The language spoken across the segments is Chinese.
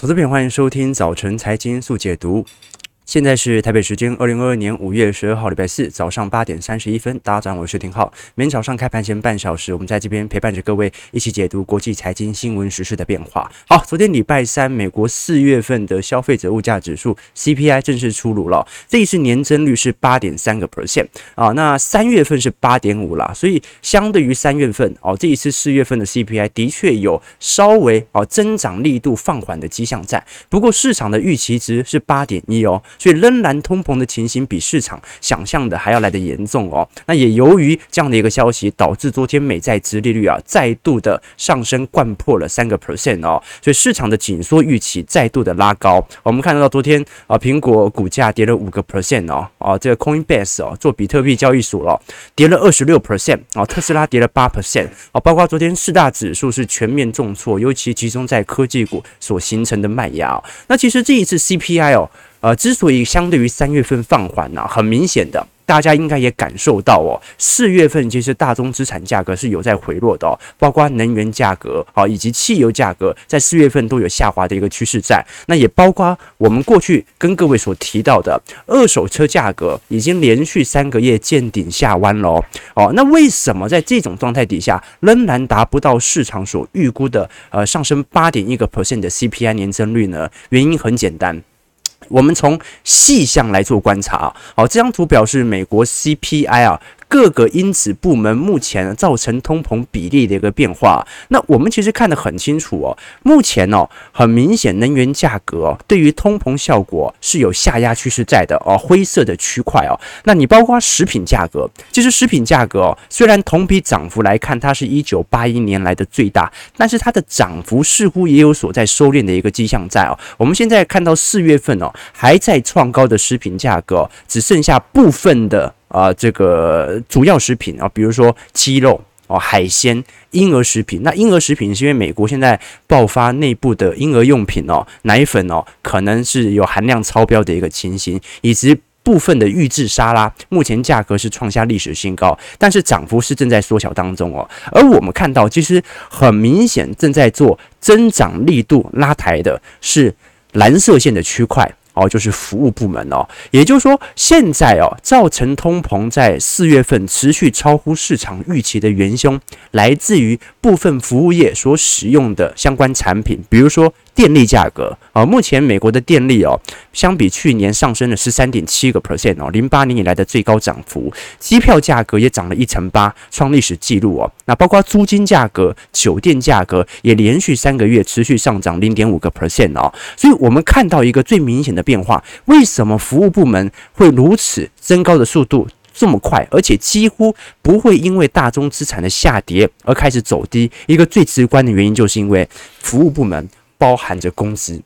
投资篇，欢迎收听早晨财经速解读。现在是台北时间二零二二年五月十二号礼拜四早上八点三十一分，大家早上好，我是廷浩。每天早上开盘前半小时，我们在这边陪伴着各位一起解读国际财经新闻时事的变化。好，昨天礼拜三，美国四月份的消费者物价指数 CPI 正式出炉了，这一次年增率是八点三个 percent 啊，那三月份是八点五啦，所以相对于三月份哦，这一次四月份的 CPI 的确有稍微哦增长力度放缓的迹象在，不过市场的预期值是八点一哦。所以仍然通膨的情形比市场想象的还要来得严重哦。那也由于这样的一个消息，导致昨天美债殖利率啊再度的上升，掼破了三个 percent 哦。所以市场的紧缩预期再度的拉高。我们看得到昨天啊，苹果股价跌了五个 percent 哦。啊，这个 Coinbase 哦，做比特币交易所了，跌了二十六 percent 哦。特斯拉跌了八 percent 哦。包括昨天四大指数是全面重挫，尤其集中在科技股所形成的卖压。那其实这一次 CPI 哦。呃，之所以相对于三月份放缓呢、很明显的，大家应该也感受到哦，四月份其实大宗资产价格是有在回落的哦，包括能源价格啊，以及汽油价格，在四月份都有下滑的一个趋势在。那也包括我们过去跟各位所提到的二手车价格，已经连续三个月见顶下弯了哦。那为什么在这种状态底下，仍然达不到市场所预估的呃上升八点一个 percent 的 CPI 年增率呢？原因很简单。我们从细项来做观察啊，好，这张图表示美国 CPI 啊。各个因子部门目前造成通膨比例的一个变化，那我们其实看得很清楚哦。目前哦，很明显能源价格，对于通膨效果是有下压趋势在的哦，灰色的区块哦。那你包括食品价格，其实食品价格哦，虽然同比涨幅来看，它是一九八一年来的最大，但是它的涨幅似乎也有所在收敛的一个迹象在哦。我们现在看到四月份哦，还在创高的食品价格，只剩下部分的。啊、这个主要食品啊，比如说鸡肉哦、海鲜、婴儿食品。那婴儿食品是因为美国现在爆发内部的婴儿用品哦、奶粉哦，可能是有含量超标的一个情形，以及部分的预制沙拉，目前价格是创下历史新高，但是涨幅是正在缩小当中哦。而我们看到，其实很明显正在做增长力度拉抬的是蓝色线的区块。哦，就是服务部门哦，也就是说，现在哦，造成通膨在四月份持续超乎市场预期的元凶，来自于部分服务业所使用的相关产品，比如说。电力价格啊，目前美国的电力哦，相比去年上升了十三点七个 percent 哦，零八年以来的最高涨幅。机票价格也涨了一成八，创历史记录哦。那包括租金价格、酒店价格也连续三个月持续上涨零点五个 percent 哦。所以我们看到一个最明显的变化，为什么服务部门会如此增高的速度这么快，而且几乎不会因为大宗资产的下跌而开始走低？一个最直观的原因就是因为服务部门。包含着工资，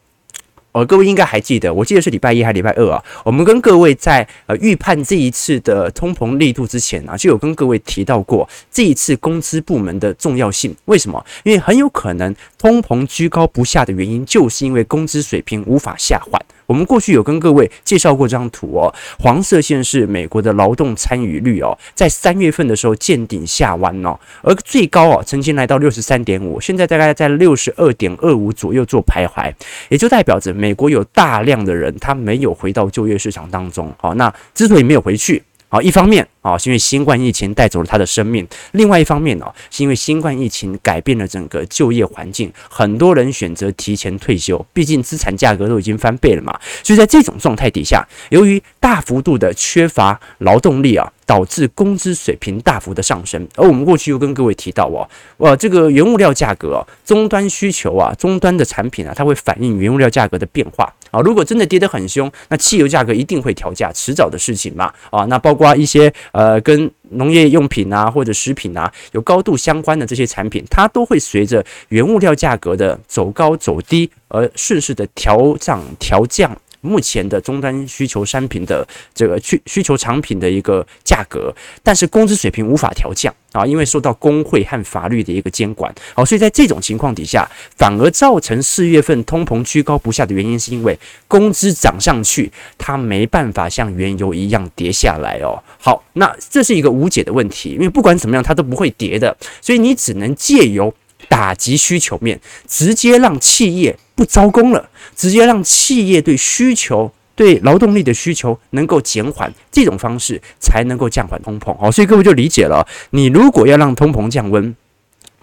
呃，各位应该还记得，我记得是礼拜一还是礼拜二啊？我们跟各位在呃预判这一次的通膨力度之前啊，就有跟各位提到过这一次工资部门的重要性。为什么？因为很有可能通膨居高不下的原因，就是因为工资水平无法下滑。我们过去有跟各位介绍过这张图哦，黄色线是美国的劳动参与率哦，在三月份的时候见顶下弯哦，而最高哦曾经来到六十三点五，现在大概在六十二点二五左右做徘徊，也就代表着美国有大量的人他没有回到就业市场当中。好，那之所以没有回去。啊，一方面啊，是因为新冠疫情带走了他的生命；另外一方面呢，是因为新冠疫情改变了整个就业环境，很多人选择提前退休，毕竟资产价格都已经翻倍了嘛。所以在这种状态底下，由于大幅度的缺乏劳动力啊。导致工资水平大幅的上升，而我们过去又跟各位提到哦，哇，这个原物料价格，终端需求啊，终端的产品啊，它会反映原物料价格的变化啊。如果真的跌得很凶，那汽油价格一定会调价，迟早的事情嘛啊。那包括一些呃跟农业用品啊或者食品啊有高度相关的这些产品，它都会随着原物料价格的走高走低而顺势的调涨调降。目前的终端需求商品的这个需需求产品的一个价格，但是工资水平无法调降啊，因为受到工会和法律的一个监管。好，所以在这种情况底下，反而造成四月份通膨居高不下的原因，是因为工资涨上去，它没办法像原油一样跌下来哦。好，那这是一个无解的问题，因为不管怎么样，它都不会跌的，所以你只能借由打击需求面，直接让企业。不招工了，直接让企业对需求、对劳动力的需求能够减缓，这种方式才能够降缓通膨。好，所以各位就理解了，你如果要让通膨降温。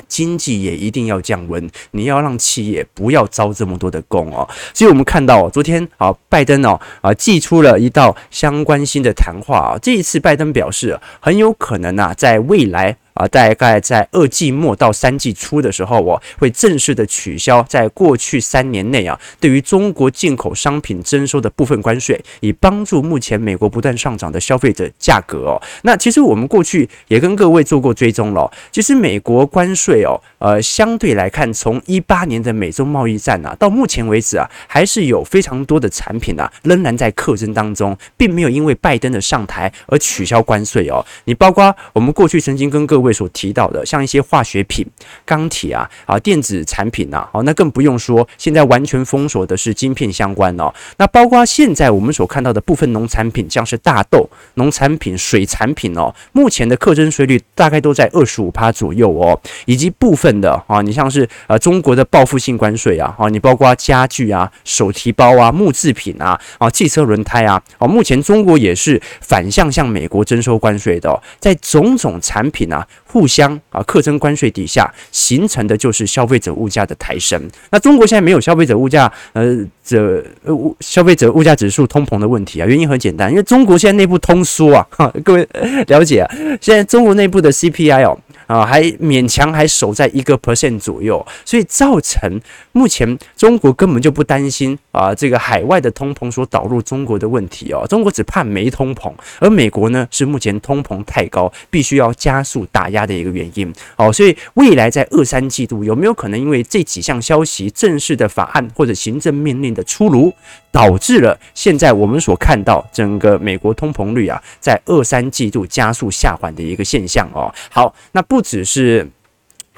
经济也一定要降温，你要让企业不要招这么多的工哦。所以我们看到昨天啊，拜登哦啊祭出了一道相关性的谈话啊。这一次拜登表示，很有可能啊，在未来。啊，大概在二季末到三季初的时候，我会正式的取消在过去三年内啊，对于中国进口商品征收的部分关税，以帮助目前美国不断上涨的消费者价格哦。那其实我们过去也跟各位做过追踪了，其实美国关税哦，呃，相对来看，从一八年的美中贸易战啊，到目前为止啊，还是有非常多的产品啊，仍然在课征当中，并没有因为拜登的上台而取消关税哦。你包括我们过去曾经跟各位所提到的，像一些化学品、钢铁啊、啊电子产品呐，哦，那更不用说，现在完全封锁的是晶片相关哦。那包括现在我们所看到的部分农产品，像是大豆、农产品、水产品哦，目前的课征税率大概都在二十五趴左右哦，以及部分的啊，你像是呃中国的报复性关税啊，啊，你包括家具啊、手提包啊、木制品啊、啊汽车轮胎啊，哦，目前中国也是反向向美国征收关税的，哦，在种种产品啊。互相啊，课征关税底下形成的就是消费者物价的抬升。那中国现在没有消费者物价呃这呃物消费者物价指数通膨的问题啊，原因很简单，因为中国现在内部通缩啊，哈，各位了解啊，现在中国内部的 CPI 哦。啊，还勉强还守在一个 percent 左右，所以造成目前中国根本就不担心啊，这个海外的通膨所导入中国的问题哦，中国只怕没通膨，而美国呢是目前通膨太高，必须要加速打压的一个原因哦，所以未来在二三季度有没有可能因为这几项消息正式的法案或者行政命令的出炉？导致了现在我们所看到整个美国通膨率啊，在二三季度加速下滑的一个现象哦。好，那不只是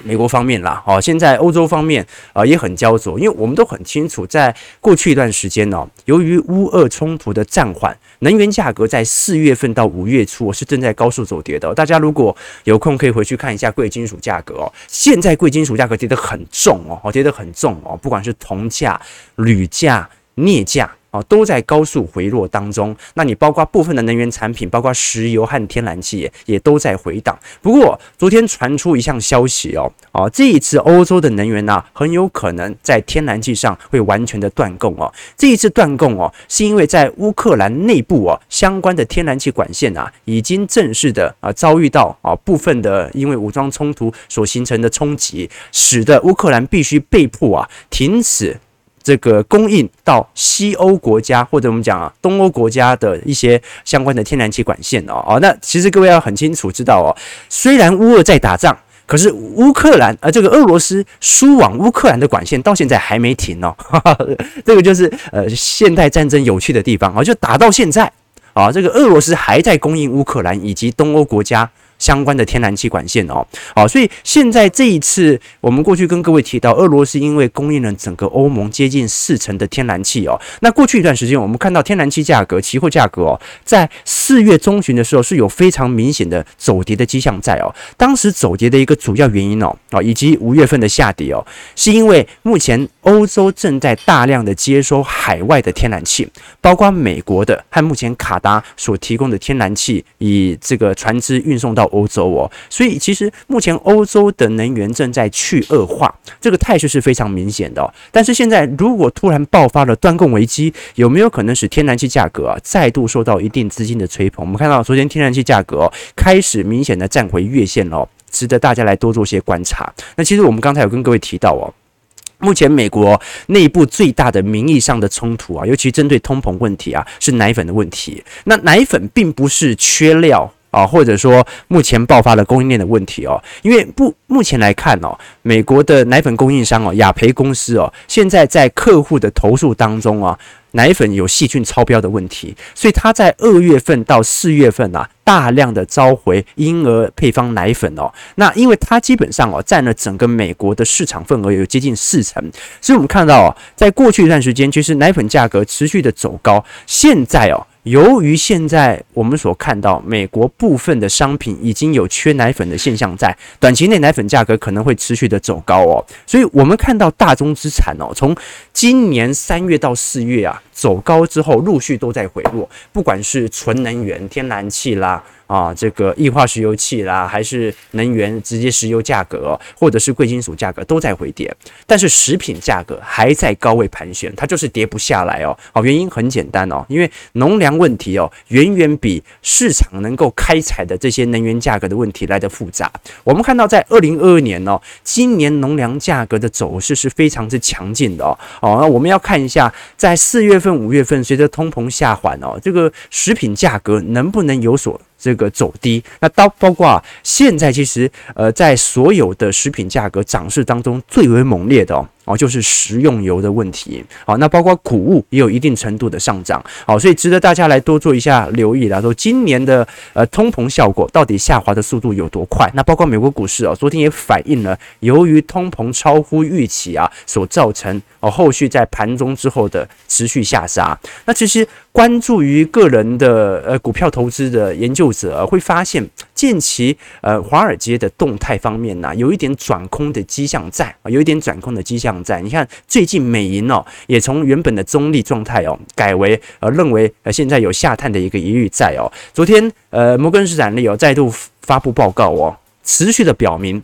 美国方面啦，哦，现在欧洲方面啊也很焦灼，因为我们都很清楚，在过去一段时间呢，由于乌俄冲突的暂缓，能源价格在四月份到五月初是正在高速走跌的。大家如果有空可以回去看一下贵金属价格哦，现在贵金属价格跌得很重哦，跌得很重哦，不管是铜价、铝价。镍价啊都在高速回落当中，那你包括部分的能源产品，包括石油和天然气也也都在回档。不过昨天传出一项消息哦，啊这一次欧洲的能源呢，很有可能在天然气上会完全的断供哦。这一次断供哦，是因为在乌克兰内部哦，相关的天然气管线啊，已经正式的啊遭遇到啊部分的因为武装冲突所形成的冲击，使得乌克兰必须被迫啊停止。这个供应到西欧国家或者我们讲啊东欧国家的一些相关的天然气管线哦哦，那其实各位要很清楚知道哦，虽然乌俄在打仗，可是乌克兰呃这个俄罗斯输往乌克兰的管线到现在还没停哦，哈哈，这个就是呃现代战争有趣的地方啊，就打到现在啊，这个俄罗斯还在供应乌克兰以及东欧国家。相关的天然气管线哦，好，所以现在这一次，我们过去跟各位提到，俄罗斯因为供应了整个欧盟接近四成的天然气哦，那过去一段时间，我们看到天然气价格、期货价格哦，在四月中旬的时候是有非常明显的走跌的迹象在哦。当时走跌的一个主要原因哦，啊，以及五月份的下跌哦，是因为目前欧洲正在大量的接收海外的天然气，包括美国的和目前卡达所提供的天然气，以这个船只运送到。欧洲哦，所以其实目前欧洲的能源正在去恶化，这个态势是非常明显的哦。但是现在如果突然爆发了断供危机，有没有可能使天然气价格啊再度受到一定资金的吹捧？我们看到昨天天然气价格开始明显的站回月线哦，值得大家来多做些观察。那其实我们刚才有跟各位提到哦，目前美国内部最大的名义上的冲突啊，尤其针对通膨问题啊，是奶粉的问题。那奶粉并不是缺料。啊，或者说目前爆发了供应链的问题哦，因为不目前来看哦，美国的奶粉供应商哦，雅培公司哦，现在在客户的投诉当中啊，奶粉有细菌超标的问题，所以他在二月份到四月份啊，大量的召回婴儿配方奶粉哦，那因为它基本上哦，占了整个美国的市场份额有接近四成，所以我们看到哦，在过去一段时间，其实奶粉价格持续的走高，现在哦。由于现在我们所看到美国部分的商品已经有缺奶粉的现象在，短期内奶粉价格可能会持续的走高哦，所以我们看到大宗资产哦，从今年三月到四月啊走高之后，陆续都在回落，不管是纯能源、天然气啦。啊，这个液化石油气啦，还是能源直接石油价格，或者是贵金属价格都在回跌，但是食品价格还在高位盘旋，它就是跌不下来哦。好，原因很简单哦，因为农粮问题哦，远远比市场能够开采的这些能源价格的问题来得复杂。我们看到在二零二二年哦，今年农粮价格的走势是非常之强劲的哦。哦，那我们要看一下，在四月份、五月份，随着通膨下缓哦，这个食品价格能不能有所这个走低，那到包括啊，现在其实呃，在所有的食品价格涨势当中，最为猛烈的哦。哦，就是食用油的问题。好，那包括谷物也有一定程度的上涨。好，所以值得大家来多做一下留意啦。说今年的呃通膨效果到底下滑的速度有多快？那包括美国股市哦，昨天也反映了由于通膨超乎预期啊，所造成哦后续在盘中之后的持续下杀。那其实关注于个人的呃股票投资的研究者会发现，近期呃华尔街的动态方面呢，有一点转空的迹象在啊，有一点转空的迹象。在你看，最近美银哦，也从原本的中立状态哦，改为呃认为呃现在有下探的一个疑虑在哦。昨天呃摩根士丹利哦再度发布报告哦，持续的表明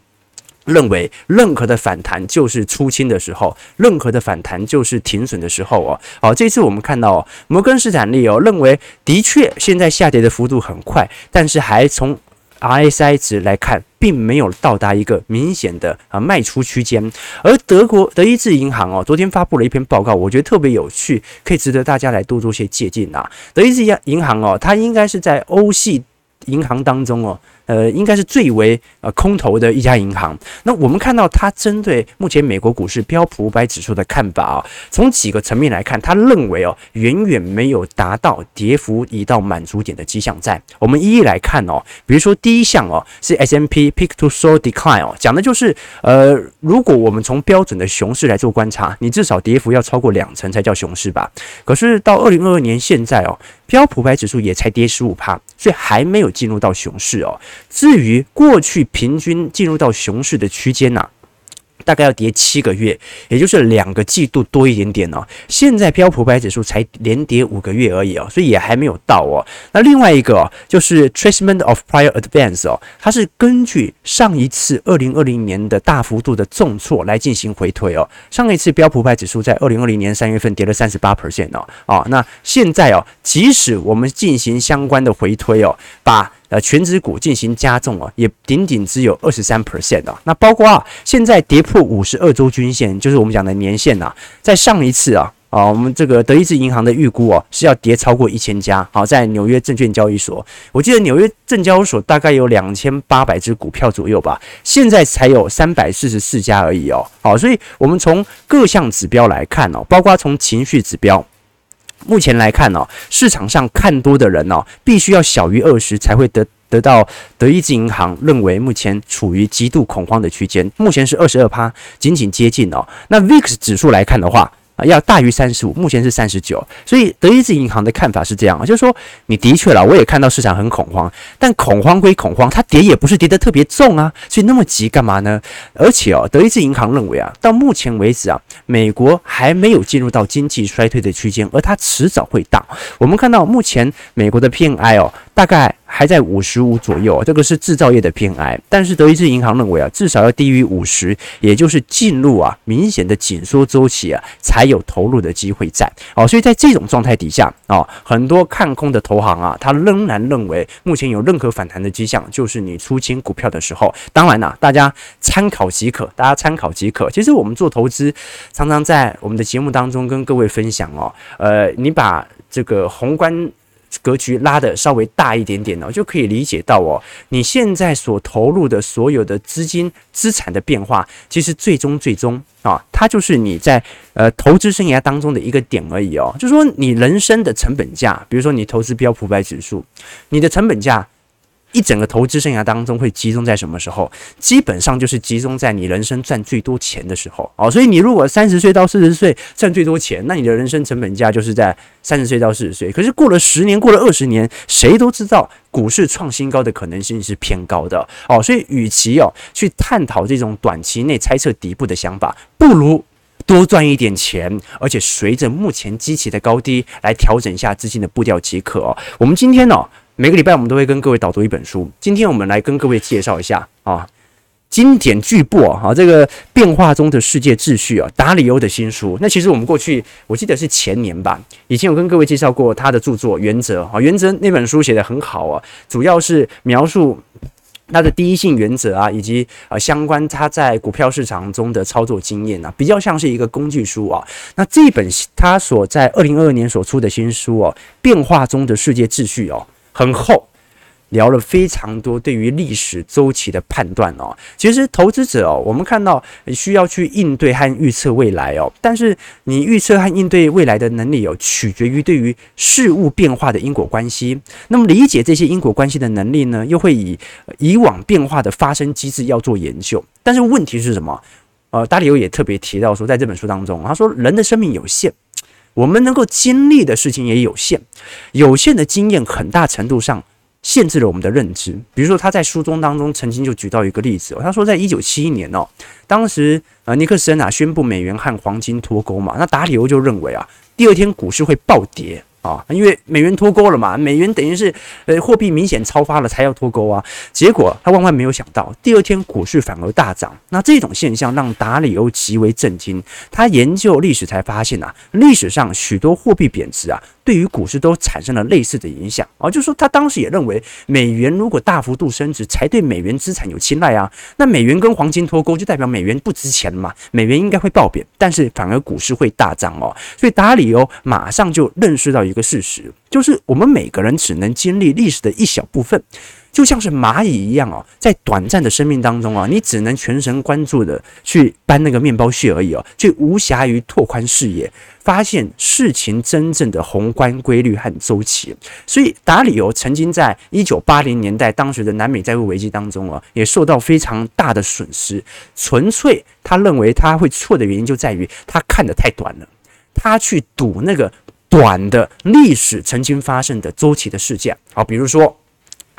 认为任何的反弹就是出清的时候，任何的反弹就是停损的时候哦。好，这次我们看到哦，摩根士丹利哦认为的确现在下跌的幅度很快，但是还从 RSI 值来看，并没有到达一个明显的啊卖出区间。而德国德意志银行哦，昨天发布了一篇报告，我觉得特别有趣，可以值得大家来多做些借鉴啊。德意志银行哦，它应该是在欧系银行当中哦。呃，应该是最为呃空头的一家银行。那我们看到它针对目前美国股市标普五百指数的看法啊，从几个层面来看，他认为哦，远远没有达到跌幅已到满足点的迹象在。我们一一来看哦，比如说第一项哦，是 S M P Peak to Trough Decline 哦，讲的就是呃，如果我们从标准的熊市来做观察，你至少跌幅要超过两成才叫熊市吧。可是到二零二二年现在哦，标普五百指数也才跌十五趴，所以还没有进入到熊市哦。至于过去平均进入到熊市的区间呢，大概要跌七个月，也就是两个季度多一点点哦。现在标普百指数才连跌五个月而已哦，所以也还没有到哦。那另外一个哦，就是 tracement of prior advance 哦，它是根据上一次二零二零年的大幅度的重挫来进行回推哦。上一次标普百指数在二零二零年三月份跌了三十八 percent 哦，哦，那现在哦，即使我们进行相关的回推哦，把呃，权值股进行加重啊，也仅仅只有二十三 percent 啊。那包括啊，现在跌破五十二周均线，就是我们讲的年线呐。在上一次啊，啊，我们这个德意志银行的预估哦，是要跌超过一千家。好，在纽约证券交易所，我记得纽约证交所大概有两千八百只股票左右吧，现在才有三百四十四家而已哦。好，所以我们从各项指标来看哦，包括从情绪指标。目前来看、哦，市场上看多的人、哦，必须要小于二十才会得得到德意志银行认为目前处于极度恐慌的区间，目前是二十二趴，仅仅接近哦。那 VIX 指数来看的话。要大于三十五，目前是三十九，所以德意志银行的看法是这样啊，就是说你的确了，我也看到市场很恐慌，但恐慌归恐慌，它跌也不是跌得特别重啊，所以那么急干嘛呢？而且哦，德意志银行认为啊，到目前为止啊，美国还没有进入到经济衰退的区间，而它迟早会到。我们看到目前美国的 PMI 哦，大概。还在五十五左右，这个是制造业的 PMI，但是德意志银行认为啊，至少要低于五十，也就是进入啊明显的紧缩周期啊，才有投入的机会在哦。所以在这种状态底下啊，很多看空的投行啊，他仍然认为目前有任何反弹的迹象，就是你出清股票的时候。当然啦，大家参考即可，大家参考即可。其实我们做投资，常常在我们的节目当中跟各位分享哦，呃，你把这个宏观。格局拉的稍微大一点点哦，就可以理解到哦，你现在所投入的所有的资金资产的变化，其实最终最终啊，它就是你在呃投资生涯当中的一个点而已哦。就说你人生的成本价，比如说你投资标普百指数，你的成本价一整个投资生涯当中会集中在什么时候？基本上就是集中在你人生赚最多钱的时候哦。所以你如果三十岁到四十岁赚最多钱，那你的人生成本价就是在三十岁到四十岁。可是过了十年，过了二十年，谁都知道股市创新高的可能性是偏高的哦。所以与其哦去探讨这种短期内猜测底部的想法，不如多赚一点钱，而且随着目前基期的高低来调整一下资金的步调即可哦。我们今天呢、每个礼拜我们都会跟各位导读一本书，今天我们来跟各位介绍一下啊，经典巨擘啊，这个变化中的世界秩序啊，达里欧的新书。那其实我们过去我记得是前年吧，以前有跟各位介绍过他的著作《原则》啊，《原则》那本书写得很好啊，主要是描述他的第一性原则啊，以及啊相关他在股票市场中的操作经验啊，比较像是一个工具书啊。那这本他所在二零二二年所出的新书哦，《变化中的世界秩序》哦。很厚，聊了非常多对于历史周期的判断哦。其实投资者哦，我们看到需要去应对和预测未来哦，但是你预测和应对未来的能力哦，取决于对于事物变化的因果关系。那么理解这些因果关系的能力呢，又会以以往变化的发生机制要做研究。但是问题是什么？呃，达里欧也特别提到说，在这本书当中，他说人的生命有限。我们能够经历的事情也有限，有限的经验很大程度上限制了我们的认知。比如说，他在书中当中曾经就举到一个例子，他说，在一九七一年哦，当时呃尼克森啊宣布美元和黄金脱钩嘛，那达里欧就认为啊，第二天股市会暴跌。啊，因为美元脱钩了嘛，美元等于是呃货币明显超发了才要脱钩啊。结果他万万没有想到，第二天股市反而大涨。那这种现象让达里欧极为震惊。他研究历史才发现啊，历史上许多货币贬值啊，对于股市都产生了类似的影响啊。就是说他当时也认为，美元如果大幅度升值，才对美元资产有青睐啊。那美元跟黄金脱钩，就代表美元不值钱嘛，美元应该会暴贬，但是反而股市会大涨哦。所以达里欧马上就认识到。一个事实就是，我们每个人只能经历历史的一小部分，就像是蚂蚁一样哦，在短暂的生命当中啊，你只能全神贯注的去搬那个面包屑而已哦，却无暇于拓宽视野，发现事情真正的宏观规律和周期。所以，达里欧曾经在一九八零年代当时的南美债务危机当中啊，也受到非常大的损失。纯粹他认为他会错的原因就在于他看得太短了，他去赌那个。短的历史曾经发生的周期的事件，好，比如说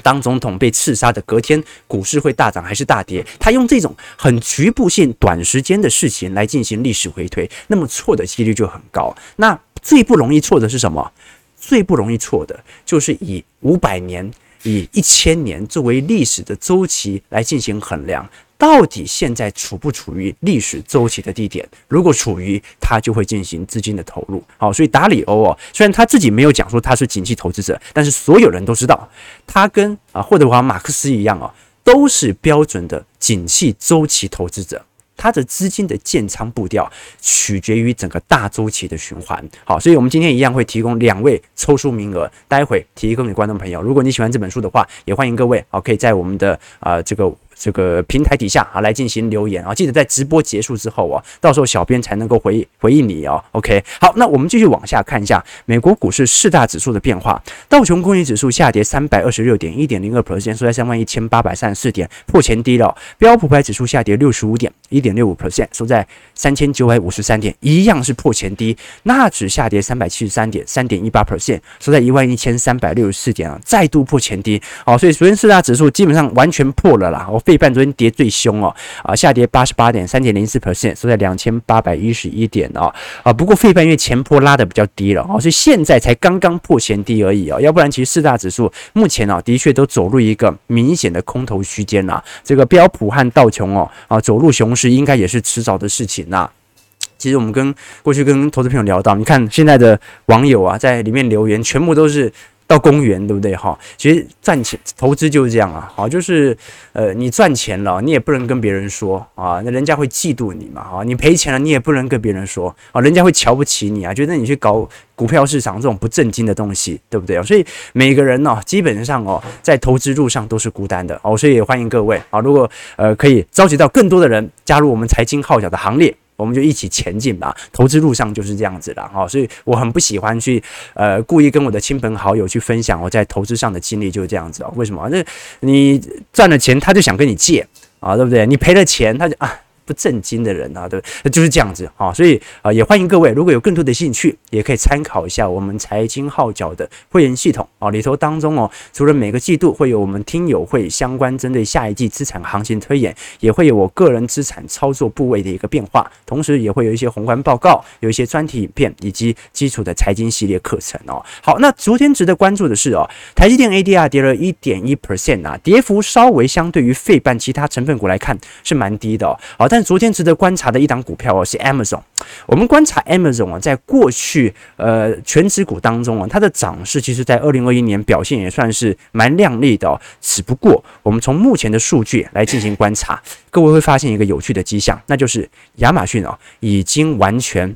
当总统被刺杀的隔天，股市会大涨还是大跌？他用这种很局部性、短时间的事情来进行历史回推，那么错的几率就很高。那最不容易错的是什么？最不容易错的就是以五百年、以一千年作为历史的周期来进行衡量。到底现在处不处于历史周期的低点？如果处于，他就会进行资金的投入。好，所以达里欧哦，虽然他自己没有讲说他是景气投资者，但是所有人都知道，他跟啊霍德华马克思一样哦，都是标准的景气周期投资者。他的资金的建仓步调取决于整个大周期的循环。好，所以我们今天一样会提供两位抽书名额，待会提供给观众朋友。如果你喜欢这本书的话，也欢迎各位好，可以在我们的啊、这个。这个平台底下啊，来进行留言啊，记得在直播结束之后啊，到时候小编才能够回回应你哦。OK，好，那我们继续往下看一下美国股市四大指数的变化。道琼工业指数下跌三百二十六点，一点零二 percent，收在三万一千八百三十四点，破前低了。标普牌指数下跌六十五点，一点六五 percent，收在三千九百五十三点，一样是破前低。纳指下跌三百七十三点，三点一八 percent，收在一万一千三百六十四点啊，再度破前低。好，所以昨天四大指数基本上完全破了啦。哦费半昨天跌最凶哦，啊，下跌八十八点，三点零四 percent，收在两千八百一十一点哦，啊，不过费半因为前波拉的比较低了哦，所以现在才刚刚破前低而已哦，要不然其实四大指数目前啊的确都走入一个明显的空头区间啦，这个标普和道琼哦啊走入熊是应该也是迟早的事情呐。其实我们跟过去跟投资朋友聊到，你看现在的网友啊在里面留言，全部都是。到公园对不对哈？其实赚钱投资就是这样啊，好，就是呃，你赚钱了，你也不能跟别人说啊，那人家会嫉妒你嘛，哈，你赔钱了，你也不能跟别人说啊，人家会瞧不起你啊，觉得你去搞股票市场这种不正经的东西，对不对啊？所以每个人呢，基本上哦，在投资路上都是孤单的哦，所以也欢迎各位啊，如果呃可以召集到更多的人加入我们财经号角的行列。我们就一起前进吧。投资路上就是这样子的哈，所以我很不喜欢去呃故意跟我的亲朋好友去分享我在投资上的经历，就是这样子哦。为什么？那你赚了钱，他就想跟你借啊，对不对？你赔了钱，他就啊。不正经的人啊，对，就是这样子啊，所以啊，也欢迎各位，如果有更多的兴趣，也可以参考一下我们财经号角的会员系统啊，里头当中哦，除了每个季度会有我们听友会相关针对下一季资产行情推演，也会有我个人资产操作部位的一个变化，同时也会有一些宏观报告，有一些专题影片以及基础的财经系列课程哦。好，那昨天值得关注的是哦，台积电 ADR 跌了一点一 percent 啊，跌幅稍微相对于费半其他成分股来看是蛮低的哦。好，但昨天值得观察的一档股票哦，是 Amazon。我们观察 Amazon 啊，在过去呃权值股当中啊，它的涨势其实在二零二一年表现也算是蛮亮丽的哦。只不过我们从目前的数据来进行观察，各位会发现一个有趣的迹象，那就是亚马逊啊已经完全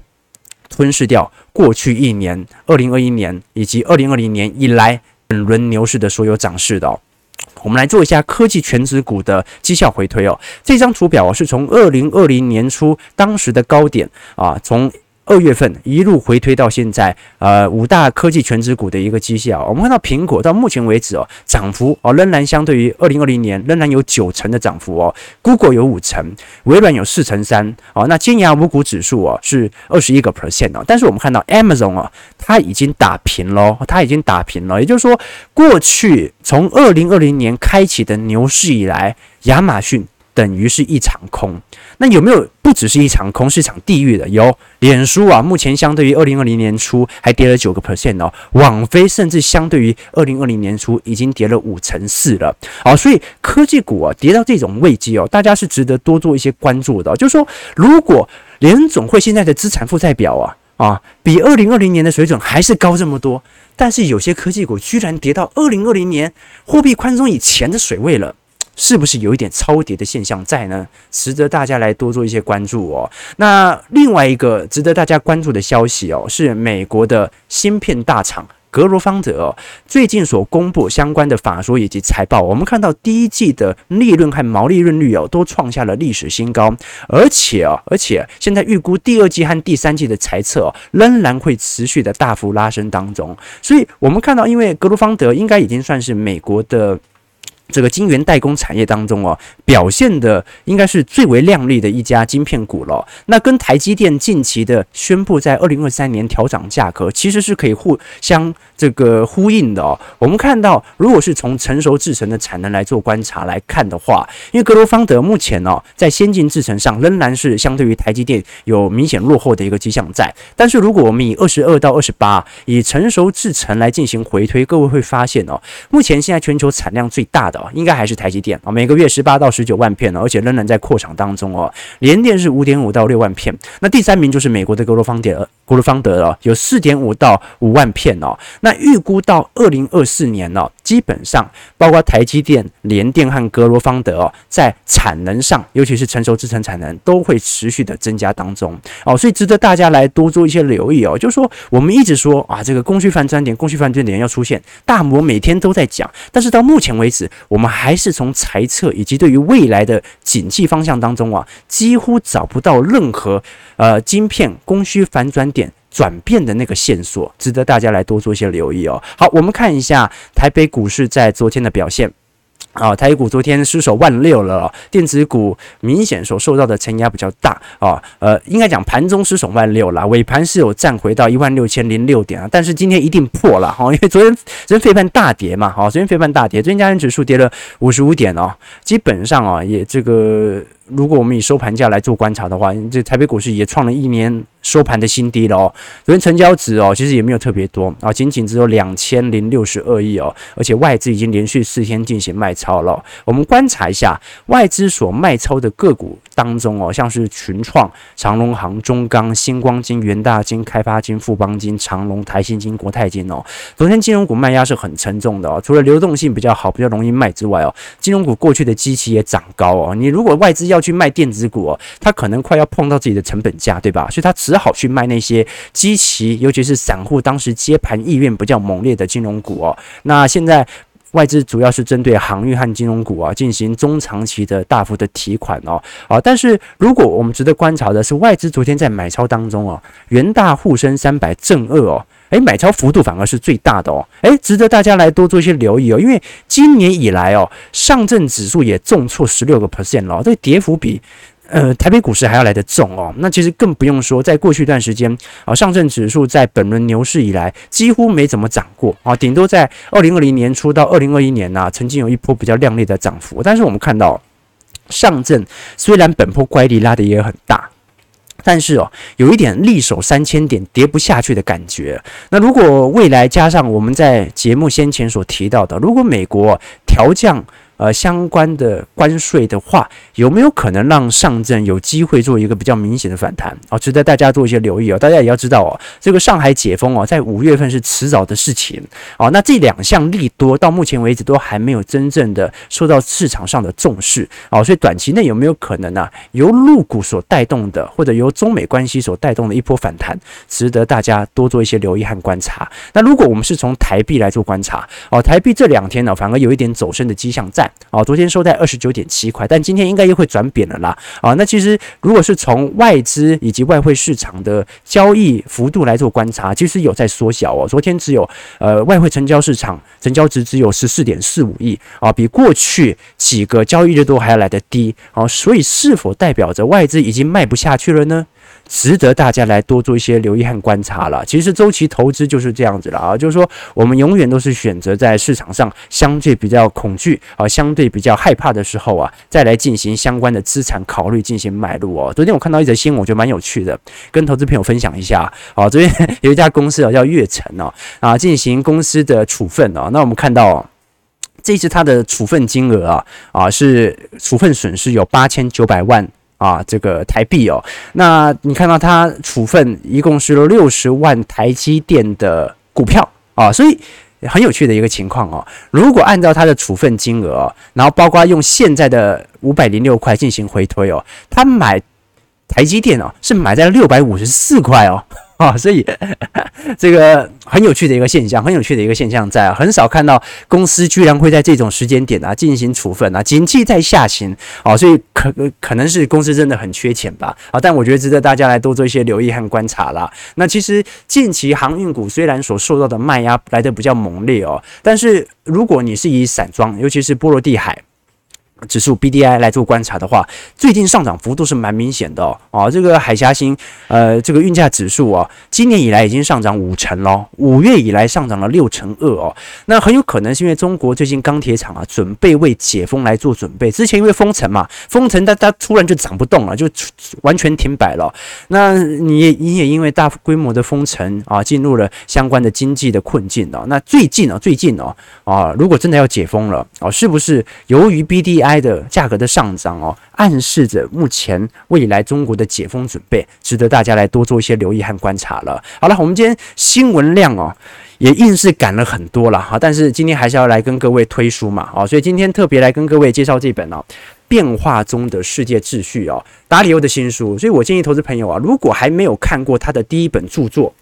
吞噬掉过去一年二零二一年以及二零二零年以来本轮牛市的所有涨势的哦。我们来做一下科技全指股的绩效回推哦。这张图表是从二零二零年初当时的高点啊，从二月份一路回推到现在，呃，五大科技权值股的一个绩效。我们看到苹果到目前为止哦，涨幅哦仍然相对于二零二零年仍然有九成的涨幅哦。Google 有五成，微软有四成三哦。那尖牙五股指数哦是二十一个 percent 哦。但是我们看到 Amazon 哦，它已经打平了，它已经打平了。也就是说，过去从二零二零年开启的牛市以来，亚马逊。等于是一场空，那有没有不只是一场空，是一场地狱的？有，脸书啊，目前相对于二零二零年初还跌了九个 percent 哦，网飞甚至相对于二零二零年初已经跌了五成四了。好，所以科技股啊跌到这种位阶哦，大家是值得多做一些关注的。就是说，如果联总会现在的资产负债表啊啊比二零二零年的水准还是高这么多，但是有些科技股居然跌到二零二零年货币宽松以前的水位了。是不是有一点超跌的现象在呢？值得大家来多做一些关注哦。那另外一个值得大家关注的消息哦，是美国的芯片大厂格罗方德，最近所公布相关的法说以及财报，我们看到第一季的利润和毛利润率哦，都创下了历史新高，而且哦，而且现在预估第二季和第三季的财测，仍然会持续的大幅拉升当中。所以，我们看到，因为格罗方德应该已经算是美国的。这个晶圆代工产业当中哦，表现的应该是最为亮丽的一家晶片股了。那跟台积电近期的宣布在二零二三年调涨价格，其实是可以互相这个呼应的哦。我们看到，如果是从成熟制程的产能来做观察来看的话，因为格罗方德目前哦在先进制程上仍然是相对于台积电有明显落后的一个迹象在。但是如果我们以二十二到二十八以成熟制程来进行回推，各位会发现哦，目前现在全球产量最大的应该还是台积电啊，每个月十八到十九万片，而且仍然在扩厂当中哦。联电是五点五到六万片，那第三名就是美国的格罗方德，格罗方德了，有四点五到五万片哦。那预估到二零二四年呢，基本上包括台积电、联电和格罗方德哦，在产能上，尤其是成熟制程产能，都会持续的增加当中哦，所以值得大家来多做一些留意哦。就是说，我们一直说啊，这个供需反转点，供需反转点要出现，大摩每天都在讲，但是到目前为止，我们还是从财测以及对于未来的景气方向当中啊，几乎找不到任何呃晶片供需反转点转变的那个线索，值得大家来多做一些留意哦。好，我们看一下台北股市在昨天的表现。啊，台股昨天失守万六了，电子股明显所受到的承压比较大啊。呃，应该讲盘中失守万六了，尾盘是有站回到一万六千零六点啊。但是今天一定破了哈，因为昨天昨天费半大跌嘛，好，昨天费半大跌，昨天加权指数跌了五十五点哦，基本上啊也这个。如果我们以收盘价来做观察的话，这台北股市也创了一年收盘的新低了哦。昨天成交值哦，其实也没有特别多啊，仅仅只有两千零六十二亿哦，而且外资已经连续四天进行卖超了。我们观察一下外资所卖超的个股当中哦，像是群创、长荣航、中钢、新光金、元大金、开发金、富邦金、长荣、台新金、国泰金哦，昨天金融股卖压是很沉重的哦。除了流动性比较好、比较容易卖之外哦，金融股过去的基期也涨高哦。你如果外资要要去卖电子股哦，他可能快要碰到自己的成本价，对吧？所以他只好去卖那些基期，尤其是散户当时接盘意愿比较猛烈的金融股哦。那现在外资主要是针对航运和金融股啊进行中长期的大幅的提款哦啊，但是如果我们值得观察的是，外资昨天在买超当中哦，元大沪深三百正二哦，诶，买超幅度反而是最大的哦，诶，值得大家来多做一些留意哦，因为今年以来哦，上证指数也重挫十六个 percent 了，这跌幅比。呃，台北股市还要来得重哦，那其实更不用说，在过去一段时间啊，上证指数在本轮牛市以来几乎没怎么涨过啊，顶多在二零二零年初到二零二一年呐、曾经有一波比较亮丽的涨幅。但是我们看到，上证虽然本波乖离拉得也很大，但是哦，有一点力守三千点跌不下去的感觉。那如果未来加上我们在节目先前所提到的，如果美国调降，呃，相关的关税的话，有没有可能让上证有机会做一个比较明显的反弹？哦，值得大家做一些留意哦。大家也要知道哦，这个上海解封哦，在五月份是迟早的事情哦。那这两项利多到目前为止都还没有真正的受到市场上的重视哦，所以短期内有没有可能呢、由陆股所带动的，或者由中美关系所带动的一波反弹，值得大家多做一些留意和观察。那如果我们是从台币来做观察哦，台币这两天呢，反而有一点走升的迹象在。哦，昨天收在二十九点七块，但今天应该又会转贬了啦。啊，那其实如果是从外资以及外汇市场的交易幅度来做观察，其实有在缩小哦。昨天只有呃外汇成交市场成交值只有十四点四五亿啊，比过去几个交易日都还要来得低啊。所以是否代表着外资已经卖不下去了呢？值得大家来多做一些留意和观察了。其实周期投资就是这样子了啊，就是说我们永远都是选择在市场上相对比较恐惧啊、相对比较害怕的时候啊，再来进行相关的资产考虑进行买入哦。昨天我看到一则新闻，我觉得蛮有趣的，跟投资朋友分享一下。啊，昨天有一家公司啊叫悦城哦啊，进行公司的处分哦。那我们看到这次它的处分金额啊啊是处分损失有八千九百万。啊，这个台币哦，那你看到他处分一共是六十万台积电的股票啊，所以很有趣的一个情况哦。如果按照他的处分金额，然后包括用现在的五百零六块进行回推哦，他买台积电哦，是买在六百五十四块哦。啊，所以这个很有趣的一个现象，很有趣的一个现象在啊，很少看到公司居然会在这种时间点啊进行处分啊，景气在下行啊，所以可可能是公司真的很缺钱吧啊，但我觉得值得大家来多做一些留意和观察啦。那其实近期航运股虽然所受到的卖压来的比较猛烈哦，但是如果你是以散装，尤其是波罗的海。指数 BDI 来做观察的话，最近上涨幅度是蛮明显的哦。啊，这个海峡型呃这个运价指数啊，今年以来已经上涨五成喽，五月以来上涨了六成二哦。那很有可能是因为中国最近钢铁厂啊准备为解封来做准备，之前因为封城嘛，封城它它突然就涨不动了，就完全停摆了。那你也你也因为大规模的封城啊，进入了相关的经济的困境哦。那最近哦，最近哦啊，如果真的要解封了哦，是不是由于 B D I？的价格的上涨哦，暗示着目前未来中国的解封准备，值得大家来多做一些留意和观察了。好了，我们今天新闻量哦，也硬是赶了很多了哈，但是今天还是要来跟各位推书嘛，哦，所以今天特别来跟各位介绍这本哦，《变化中的世界秩序》哦，达里欧的新书。所以我建议投资朋友啊，如果还没有看过他的第一本著作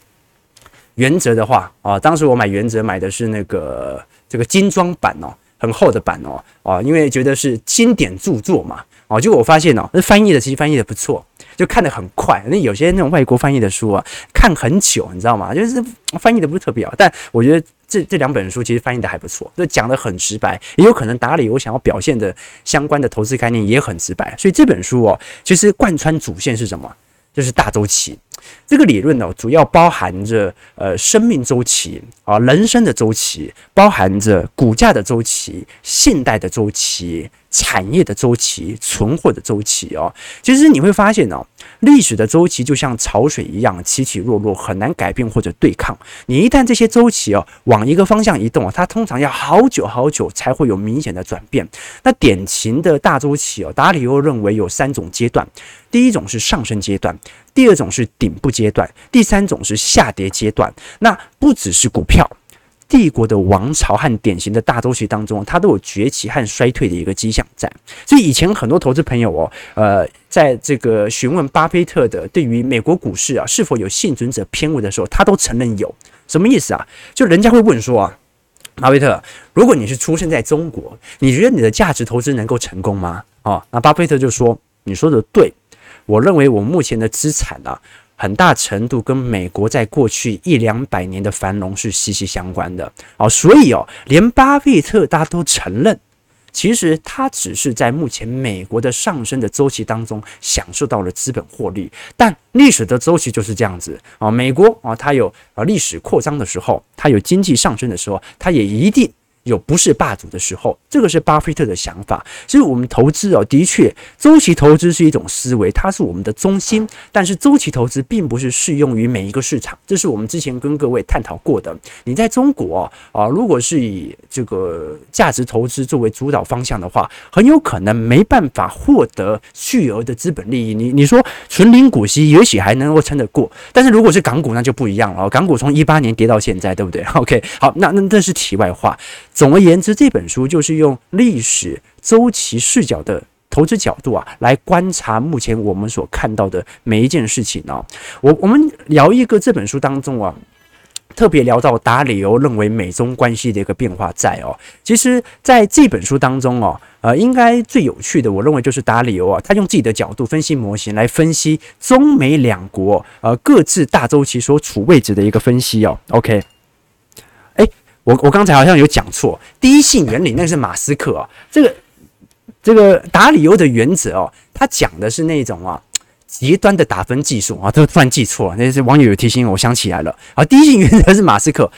《原则》的话啊，当时我买《原则》买的是那个这个精装版哦。很厚的版哦，啊，因为觉得是经典著作嘛，哦，结果我发现哦，那翻译的其实翻译的不错，就看得很快。那有些那种外国翻译的书啊，看很久，你知道吗？就是翻译的不是特别好，但我觉得这这两本书其实翻译的还不错，就讲得很直白，也有可能达里欧想要表现的相关的投资概念也很直白，所以这本书哦，其实贯穿主线是什么？就是大周期。这个理论呢，主要包含着呃生命周期啊，人生的周期，包含着股价的周期，信贷的周期。产业的周期、存货的周期哦，其实你会发现哦，历史的周期就像潮水一样起起落落，很难改变或者对抗。你一旦这些周期哦往一个方向移动啊，它通常要好久好久才会有明显的转变。那典型的大周期哦，达里欧认为有三种阶段：第一种是上升阶段，第二种是顶部阶段，第三种是下跌阶段。那不只是股票。帝国的王朝和典型的大周期当中，它都有崛起和衰退的一个迹象在。所以以前很多投资朋友哦，呃，在这个询问巴菲特的对于美国股市啊是否有幸存者偏误的时候，他都承认有。什么意思啊？就人家会问说啊，巴菲特，如果你是出生在中国，你觉得你的价值投资能够成功吗？哦，那巴菲特就说：“你说的对，我认为我目前的资产啊，很大程度跟美国在过去一两百年的繁荣是息息相关的。哦，所以哦，连巴菲特大家都承认。”其实他只是在目前美国的上升的周期当中享受到了资本获利，但历史的周期就是这样子啊。美国啊，它有啊历史扩张的时候，它有经济上升的时候，它也一定。有不是霸主的时候，这个是巴菲特的想法。所以，我们投资哦，的确，周期投资是一种思维，它是我们的中心。但是，周期投资并不是适用于每一个市场，这是我们之前跟各位探讨过的。你在中国啊，如果是以这个价值投资作为主导方向的话，很有可能没办法获得巨额的资本利益。你你说纯零股息，也许还能够撑得过。但是，如果是港股，那就不一样了。港股从一八年跌到现在，对不对？OK，好，那那那是题外话。总而言之，这本书就是用历史周期视角的投资角度啊，来观察目前我们所看到的每一件事情哦。我我们聊一个这本书当中啊，特别聊到达里欧认为美中关系的一个变化在哦。其实在这本书当中哦，呃，应该最有趣的，我认为就是达里欧啊，他用自己的角度分析模型来分析中美两国呃各自大周期所处位置的一个分析哦。OK。我我刚才好像有讲错，第一性原理那是马斯克啊，这个这个打理由的原则哦，他讲的是那种啊极端的打分技术啊，这个突然记错了，那是网友有提醒我，我想起来了啊，第一性原则是马斯克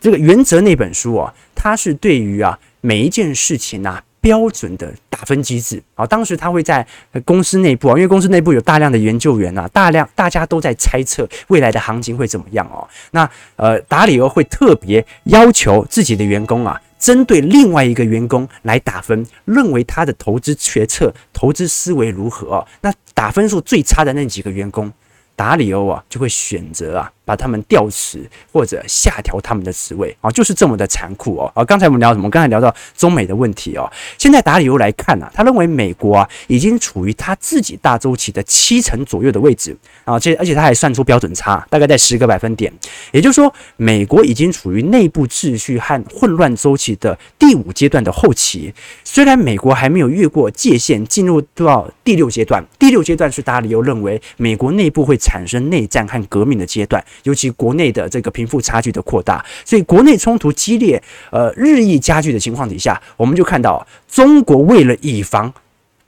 这个原则那本书啊，它是对于啊每一件事情啊。标准的打分机制啊，当时他会在公司内部啊，因为公司内部有大量的研究员啊，大量大家都在猜测未来的行情会怎么样哦。那呃，达里欧会特别要求自己的员工啊，针对另外一个员工来打分，认为他的投资决策、投资思维如何。那打分数最差的那几个员工，达里欧啊就会选择啊。把他们调职或者下调他们的职位啊，就是这么的残酷哦。啊，刚才我们聊什么？刚才聊到中美的问题哦。现在达里欧来看呢，他认为美国啊已经处于他自己大周期的七成左右的位置啊，这而且他还算出标准差，大概在十个百分点。也就是说，美国已经处于内部秩序和混乱周期的第五阶段的后期。虽然美国还没有越过界限进入到第六阶段，第六阶段是达里欧认为美国内部会产生内战和革命的阶段。尤其国内的这个贫富差距的扩大，所以国内冲突激烈，呃，日益加剧的情况底下，我们就看到中国为了以防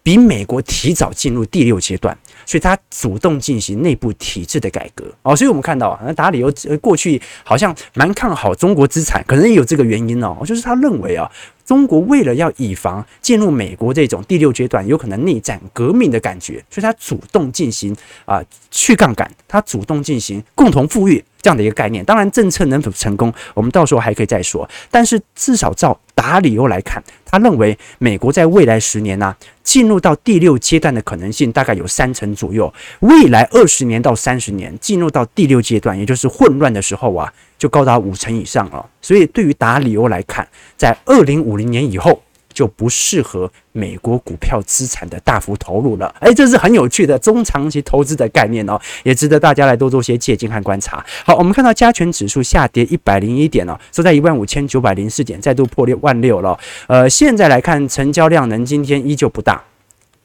比美国提早进入第六阶段，所以他主动进行内部体制的改革哦。所以我们看到啊，那达里欧过去好像蛮看好中国资产，可能也有这个原因哦，就是他认为啊。中国为了要以防进入美国这种第六阶段有可能内战革命的感觉，所以他主动进行啊去杠杆，他主动进行共同富裕这样的一个概念。当然，政策能否成功，我们到时候还可以再说。但是至少照打理由来看，他认为美国在未来十年呢、进入到第六阶段的可能性大概有三成左右。未来二十年到三十年进入到第六阶段，也就是混乱的时候啊。就高达五成以上了，所以对于达里欧来看，在二零五零年以后就不适合美国股票资产的大幅投入了。诶，这是很有趣的中长期投资的概念哦，也值得大家来多做些借鉴和观察。好，我们看到加权指数下跌一百零一点哦，收在一万五千九百零四点，再度破六万六了。呃，现在来看成交量能今天依旧不大。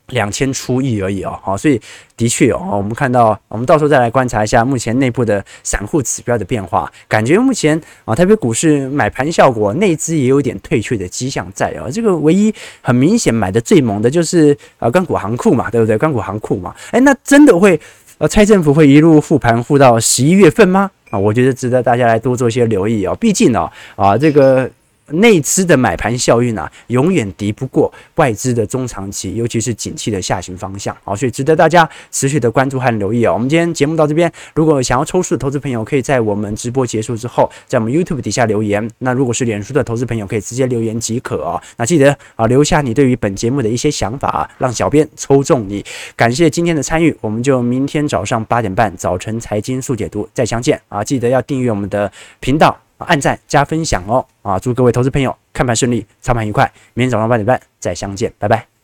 两千出亿而已哦，好，所以的确哦，我们看到，我们到时候再来观察一下目前内部的散户指标的变化，感觉目前啊，台北股市买盘效果，内资也有点退却的迹象在哦。这个唯一很明显买的最猛的就是啊，钢股行库嘛，对不对？钢股行库嘛，诶，那真的会呃，蔡政府会一路复盘复到十一月份吗？啊，我觉得值得大家来多做一些留意哦，毕竟哦，啊，这个。内资的买盘效应啊，永远敌不过外资的中长期，尤其是景气的下行方向啊，所以值得大家持续的关注和留意啊。我们今天节目到这边，如果想要抽数的投资朋友，可以在我们直播结束之后，在我们 YouTube 底下留言。那如果是脸书的投资朋友，可以直接留言即可啊。那记得啊，留下你对于本节目的一些想法啊，让小编抽中你。感谢今天的参与，我们就明天早上八点半早晨财经速解读再相见啊！记得要订阅我们的频道。按赞加分享哦！啊，祝各位投资朋友看盘顺利，操盘愉快。明天早上八点半再相见，拜拜。